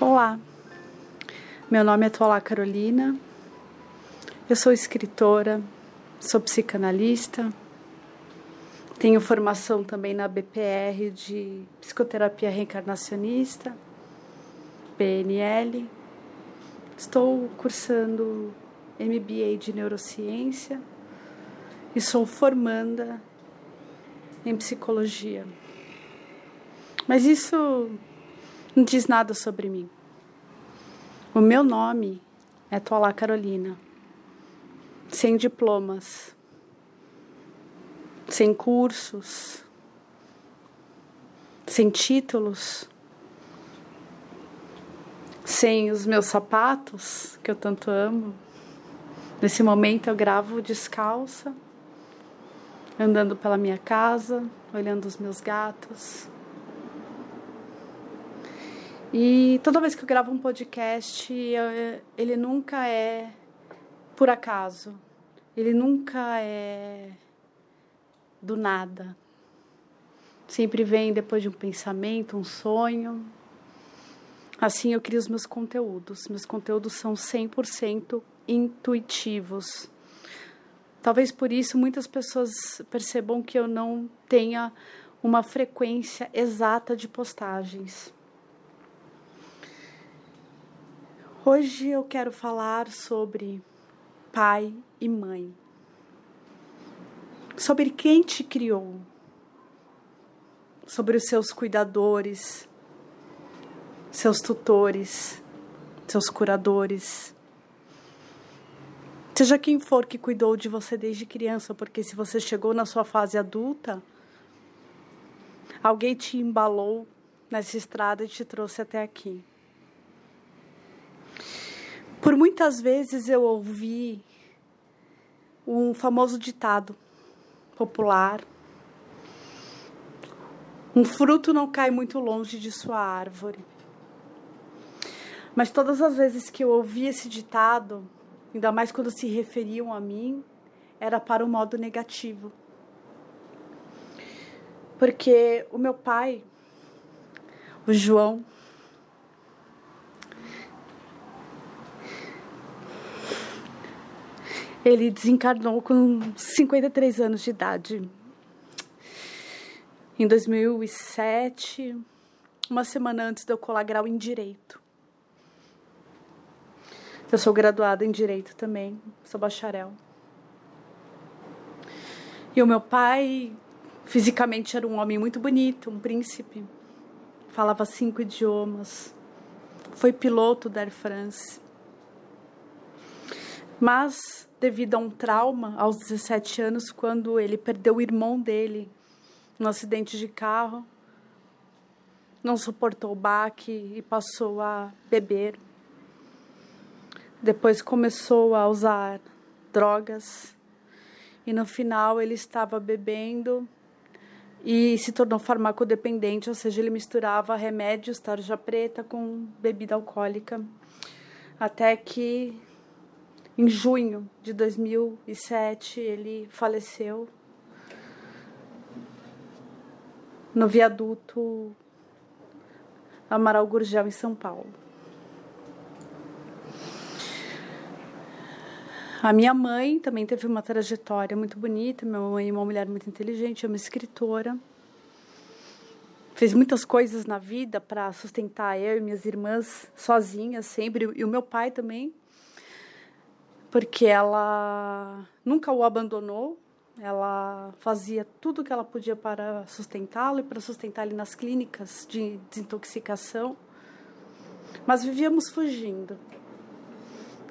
Olá, meu nome é Tola Carolina, eu sou escritora, sou psicanalista, tenho formação também na BPR de psicoterapia reencarnacionista, PNL, estou cursando MBA de neurociência e sou formanda em psicologia. Mas isso não diz nada sobre mim. O meu nome é Tola Carolina, sem diplomas, sem cursos, sem títulos, sem os meus sapatos, que eu tanto amo. Nesse momento eu gravo descalça, andando pela minha casa, olhando os meus gatos. E toda vez que eu gravo um podcast, eu, ele nunca é por acaso. Ele nunca é do nada. Sempre vem depois de um pensamento, um sonho. Assim eu crio os meus conteúdos. Meus conteúdos são 100% intuitivos. Talvez por isso muitas pessoas percebam que eu não tenha uma frequência exata de postagens. Hoje eu quero falar sobre pai e mãe. Sobre quem te criou. Sobre os seus cuidadores, seus tutores, seus curadores. Seja quem for que cuidou de você desde criança, porque se você chegou na sua fase adulta, alguém te embalou nessa estrada e te trouxe até aqui. Por muitas vezes eu ouvi um famoso ditado popular: um fruto não cai muito longe de sua árvore. Mas todas as vezes que eu ouvi esse ditado, ainda mais quando se referiam a mim, era para o modo negativo. Porque o meu pai, o João, Ele desencarnou com 53 anos de idade. Em 2007, uma semana antes de eu colar grau em Direito. Eu sou graduada em Direito também, sou bacharel. E o meu pai, fisicamente, era um homem muito bonito, um príncipe. Falava cinco idiomas. Foi piloto da Air France. Mas devido a um trauma aos 17 anos, quando ele perdeu o irmão dele num acidente de carro. Não suportou o baque e passou a beber. Depois começou a usar drogas e no final ele estava bebendo e se tornou farmacodependente, ou seja, ele misturava remédios, tarja preta com bebida alcoólica, até que em junho de 2007, ele faleceu no viaduto Amaral Gurgel, em São Paulo. A minha mãe também teve uma trajetória muito bonita. Minha mãe é uma mulher muito inteligente, é uma escritora. Fez muitas coisas na vida para sustentar eu e minhas irmãs sozinhas, sempre, e o meu pai também porque ela nunca o abandonou. Ela fazia tudo o que ela podia para sustentá-lo e para sustentar ele nas clínicas de desintoxicação. Mas vivíamos fugindo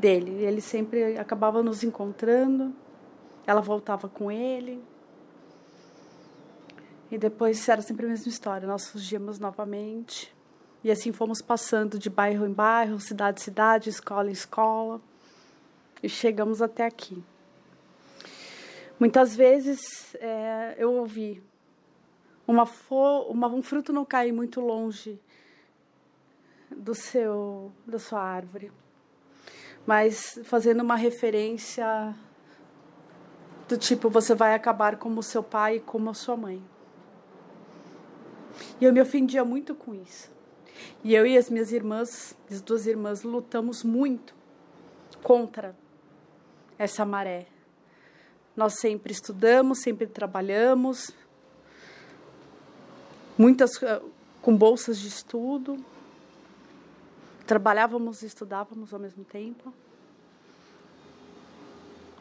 dele. Ele sempre acabava nos encontrando. Ela voltava com ele. E depois era sempre a mesma história. Nós fugíamos novamente. E assim fomos passando de bairro em bairro, cidade em cidade, escola em escola e chegamos até aqui. Muitas vezes é, eu ouvi uma, uma, um fruto não cai muito longe do seu da sua árvore, mas fazendo uma referência do tipo você vai acabar como seu pai e como a sua mãe. E eu me ofendia muito com isso. E eu e as minhas irmãs, as duas irmãs, lutamos muito contra essa maré. Nós sempre estudamos, sempre trabalhamos, muitas eh, com bolsas de estudo. Trabalhávamos e estudávamos ao mesmo tempo.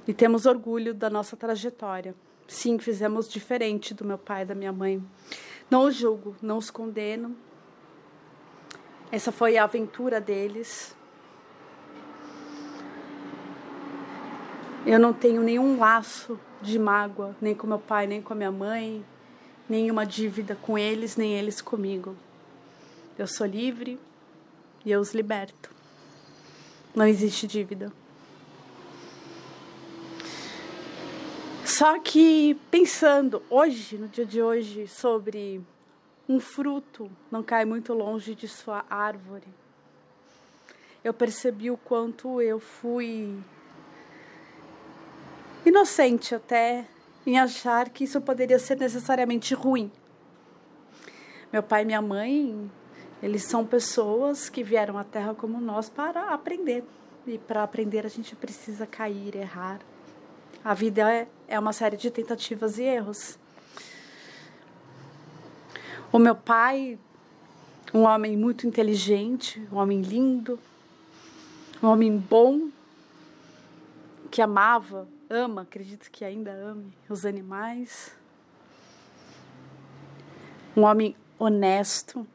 E temos orgulho da nossa trajetória. Sim, fizemos diferente do meu pai e da minha mãe. Não os julgo, não os condeno. Essa foi a aventura deles. Eu não tenho nenhum laço de mágoa, nem com meu pai, nem com a minha mãe, nenhuma dívida com eles, nem eles comigo. Eu sou livre e eu os liberto. Não existe dívida. Só que pensando hoje, no dia de hoje, sobre um fruto não cai muito longe de sua árvore, eu percebi o quanto eu fui inocente até em achar que isso poderia ser necessariamente ruim. Meu pai e minha mãe, eles são pessoas que vieram à Terra como nós para aprender. E para aprender a gente precisa cair, errar. A vida é, é uma série de tentativas e erros. O meu pai, um homem muito inteligente, um homem lindo, um homem bom, que amava, ama, acredito que ainda ame os animais. Um homem honesto,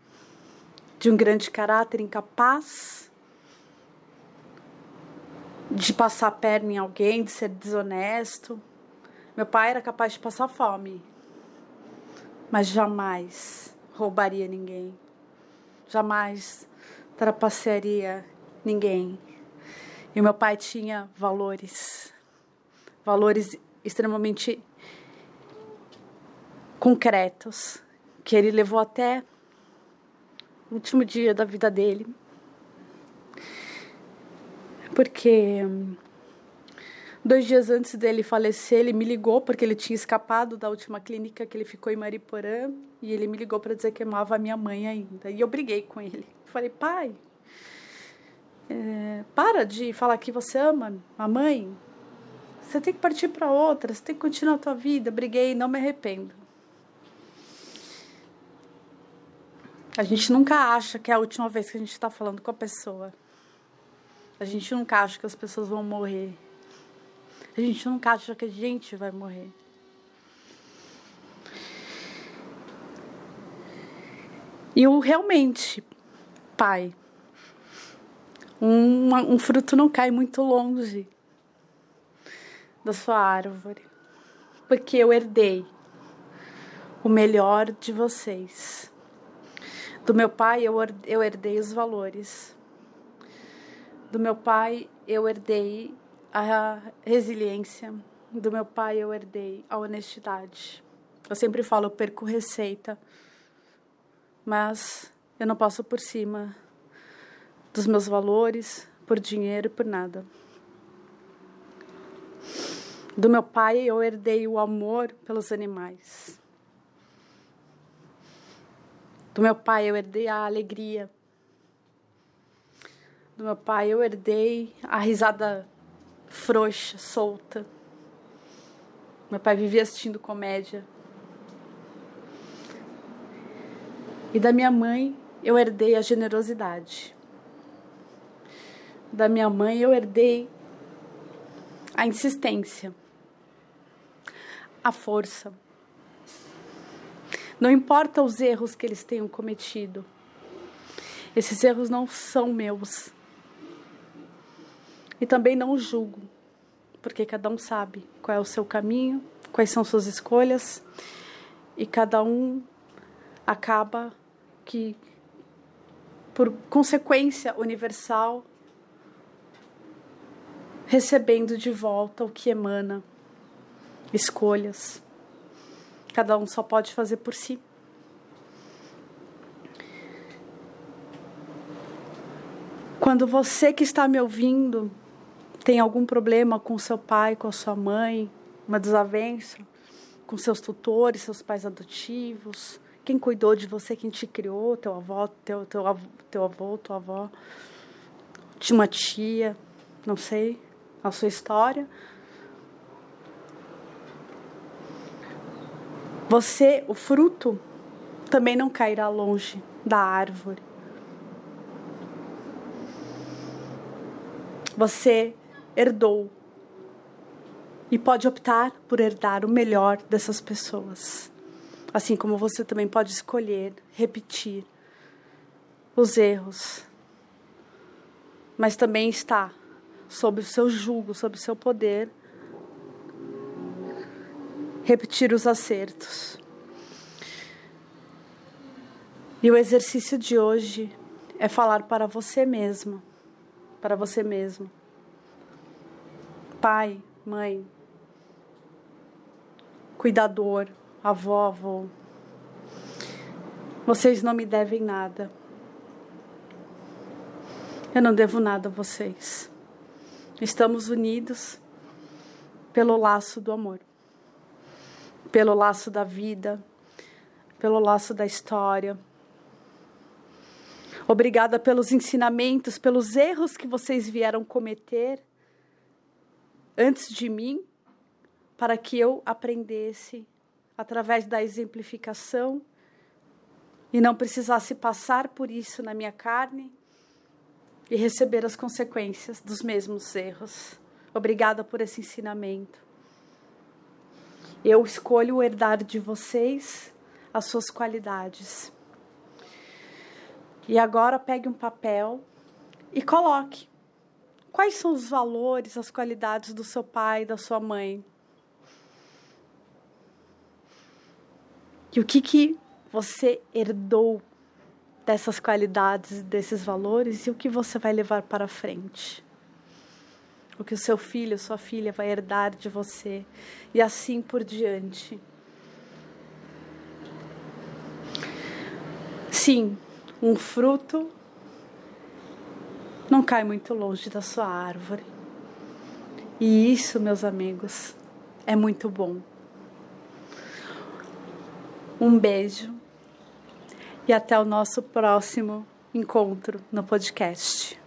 de um grande caráter, incapaz de passar a perna em alguém, de ser desonesto. Meu pai era capaz de passar fome, mas jamais roubaria ninguém, jamais trapacearia ninguém. E meu pai tinha valores, valores extremamente concretos, que ele levou até o último dia da vida dele porque hum, dois dias antes dele falecer, ele me ligou porque ele tinha escapado da última clínica que ele ficou em Mariporã e ele me ligou para dizer que amava a minha mãe ainda. E eu briguei com ele. Falei, pai, é, para de falar que você ama a mãe. Você tem que partir para outra, você tem que continuar a tua vida. Briguei, não me arrependo. A gente nunca acha que é a última vez que a gente está falando com a pessoa. A gente nunca acha que as pessoas vão morrer. A gente nunca acha que a gente vai morrer. E o realmente, pai, um, um fruto não cai muito longe da sua árvore, porque eu herdei o melhor de vocês. Do meu pai, eu, herdei os valores do meu pai eu herdei a resiliência, do meu pai eu herdei a honestidade. Eu sempre falo, eu perco receita, mas eu não passo por cima dos meus valores, por dinheiro, por nada. Do meu pai eu herdei o amor pelos animais. Do meu pai eu herdei a alegria do meu pai, eu herdei a risada frouxa, solta. Meu pai vivia assistindo comédia. E da minha mãe, eu herdei a generosidade. Da minha mãe, eu herdei a insistência, a força. Não importa os erros que eles tenham cometido, esses erros não são meus. E também não julgo, porque cada um sabe qual é o seu caminho, quais são suas escolhas, e cada um acaba que, por consequência universal, recebendo de volta o que emana, escolhas. Cada um só pode fazer por si. Quando você que está me ouvindo tem algum problema com seu pai, com a sua mãe, uma desavença com seus tutores, seus pais adotivos, quem cuidou de você, quem te criou, teu avô, teu, teu, avô, teu avô, tua avó, uma tia, não sei, a sua história. Você, o fruto, também não cairá longe da árvore. Você herdou e pode optar por herdar o melhor dessas pessoas. Assim como você também pode escolher repetir os erros, mas também está sob o seu jugo, sob o seu poder, repetir os acertos. E o exercício de hoje é falar para você mesmo, para você mesmo. Pai, mãe, cuidador, avó, avô. Vocês não me devem nada. Eu não devo nada a vocês. Estamos unidos pelo laço do amor, pelo laço da vida, pelo laço da história. Obrigada pelos ensinamentos, pelos erros que vocês vieram cometer antes de mim para que eu aprendesse através da exemplificação e não precisasse passar por isso na minha carne e receber as consequências dos mesmos erros. Obrigada por esse ensinamento. Eu escolho herdar de vocês as suas qualidades. E agora pegue um papel e coloque quais são os valores, as qualidades do seu pai, da sua mãe. E o que, que você herdou dessas qualidades, desses valores e o que você vai levar para frente? O que o seu filho, sua filha vai herdar de você e assim por diante. Sim, um fruto não cai muito longe da sua árvore. E isso, meus amigos, é muito bom. Um beijo e até o nosso próximo encontro no podcast.